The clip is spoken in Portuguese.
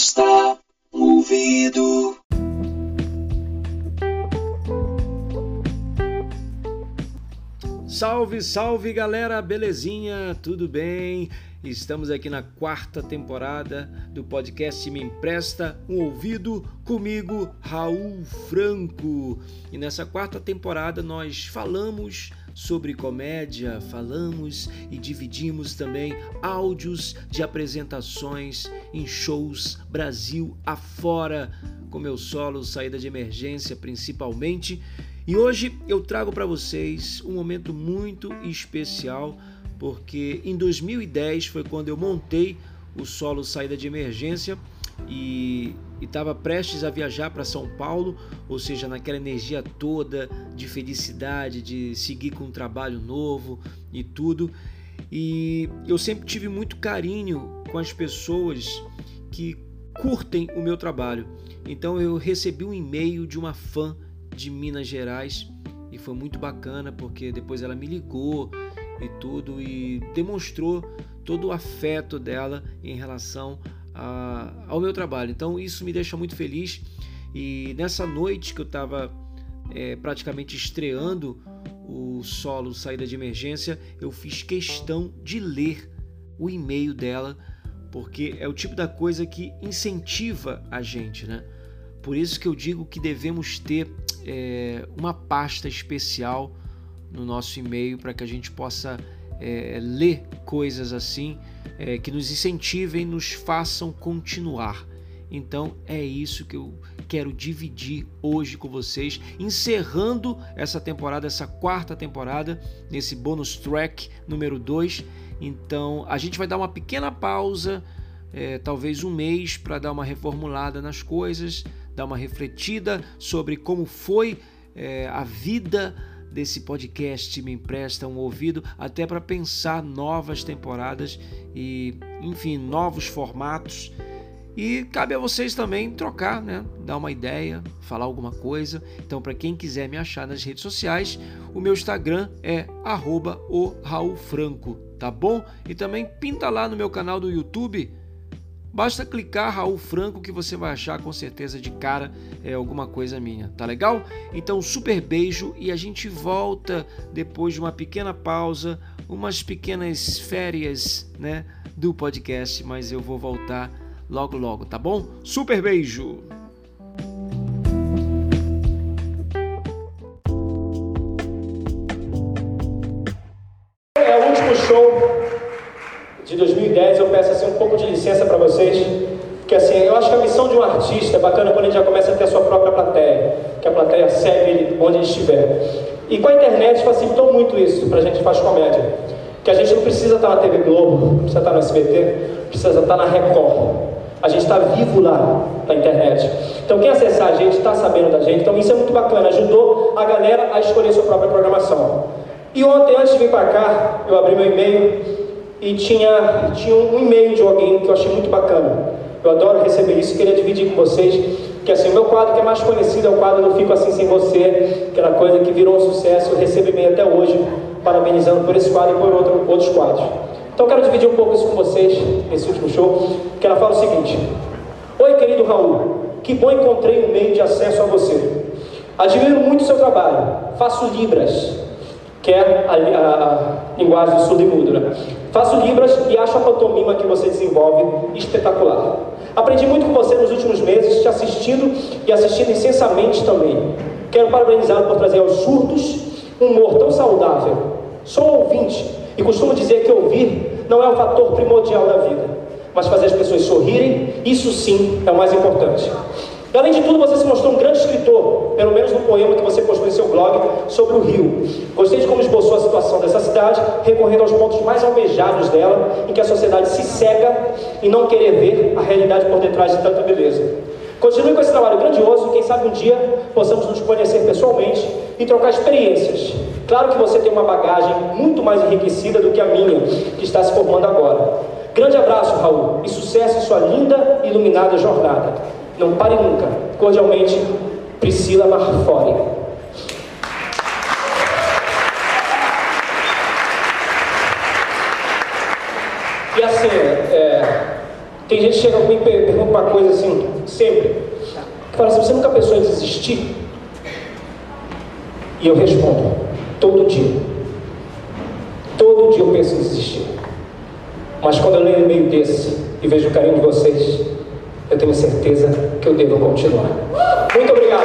Empresta ouvido. Salve, salve galera, belezinha? Tudo bem? Estamos aqui na quarta temporada do podcast Me Empresta um Ouvido comigo, Raul Franco. E nessa quarta temporada nós falamos sobre comédia, falamos e dividimos também áudios de apresentações em shows Brasil afora, com meu solo Saída de Emergência principalmente. E hoje eu trago para vocês um momento muito especial, porque em 2010 foi quando eu montei o solo Saída de Emergência e estava prestes a viajar para São Paulo, ou seja, naquela energia toda de felicidade, de seguir com um trabalho novo e tudo. E eu sempre tive muito carinho com as pessoas que curtem o meu trabalho. Então eu recebi um e-mail de uma fã de Minas Gerais e foi muito bacana porque depois ela me ligou e tudo e demonstrou todo o afeto dela em relação a, ao meu trabalho. Então isso me deixa muito feliz. E nessa noite que eu estava é, praticamente estreando o solo Saída de Emergência, eu fiz questão de ler o e-mail dela, porque é o tipo da coisa que incentiva a gente, né? Por isso que eu digo que devemos ter é, uma pasta especial no nosso e-mail para que a gente possa é, ler coisas assim é, que nos incentivem, nos façam continuar. Então é isso que eu quero dividir hoje com vocês, encerrando essa temporada, essa quarta temporada, nesse bônus track número 2. Então a gente vai dar uma pequena pausa, é, talvez um mês, para dar uma reformulada nas coisas, dar uma refletida sobre como foi é, a vida desse podcast me empresta um ouvido até para pensar novas temporadas e, enfim, novos formatos. E cabe a vocês também trocar, né? Dar uma ideia, falar alguma coisa. Então, para quem quiser me achar nas redes sociais, o meu Instagram é @o_raul_franco, tá bom? E também pinta lá no meu canal do YouTube Basta clicar Raul Franco que você vai achar com certeza de cara é, alguma coisa minha, tá legal? Então, super beijo e a gente volta depois de uma pequena pausa, umas pequenas férias, né, do podcast, mas eu vou voltar logo logo, tá bom? Super beijo. É o último show de 2010, eu peço assim um pouco de licença para vocês, porque assim, eu acho que a missão de um artista é bacana quando ele já começa a ter a sua própria plateia, que a plateia segue ele onde ele estiver. E com a internet facilitou muito isso para a gente que faz comédia. Que a gente não precisa estar na TV Globo, precisa estar no SBT, precisa estar na Record. A gente está vivo lá na internet. Então quem acessar a gente está sabendo da gente. Então isso é muito bacana, ajudou a galera a escolher sua própria programação. E ontem, antes de vir para cá, eu abri meu e-mail e tinha, tinha um e-mail de alguém que eu achei muito bacana. Eu adoro receber isso, queria dividir com vocês, que assim, o meu quadro que é mais conhecido é o quadro do Fico Assim Sem Você, aquela coisa que virou um sucesso, eu recebo e-mail até hoje, parabenizando por esse quadro e por outro, outros quadros. Então quero dividir um pouco isso com vocês, nesse último show, que ela fala o seguinte, Oi querido Raul, que bom encontrei um meio de acesso a você. Admiro muito o seu trabalho, faço libras, que é a, a, a linguagem do surdo e. Né? Faço libras e acho a pantomima que você desenvolve espetacular. Aprendi muito com você nos últimos meses, te assistindo e assistindo incessantemente também. Quero parabenizá-lo por trazer aos surdos um humor tão saudável. Sou ouvinte e costumo dizer que ouvir não é o fator primordial da vida, mas fazer as pessoas sorrirem, isso sim é o mais importante. E, além de tudo, você se mostrou um grande escritor, pelo menos no poema que você postou em seu blog sobre o Rio. Gostei de como esboçou a situação dessa cidade, recorrendo aos pontos mais almejados dela, em que a sociedade se cega em não querer ver a realidade por detrás de tanta beleza. Continue com esse trabalho grandioso e quem sabe um dia possamos nos conhecer pessoalmente e trocar experiências. Claro que você tem uma bagagem muito mais enriquecida do que a minha, que está se formando agora. Grande abraço, Raul, e sucesso em sua linda e iluminada jornada. Não pare nunca. Cordialmente, Priscila Marfori. E assim, é, Tem gente que chega comigo e pergunta uma coisa assim, sempre. Que fala assim, você nunca pensou em desistir? E eu respondo, todo dia. Todo dia eu penso em desistir. Mas quando eu leio um e-mail desse e vejo o carinho de vocês, eu tenho certeza que eu devo continuar. Muito obrigado.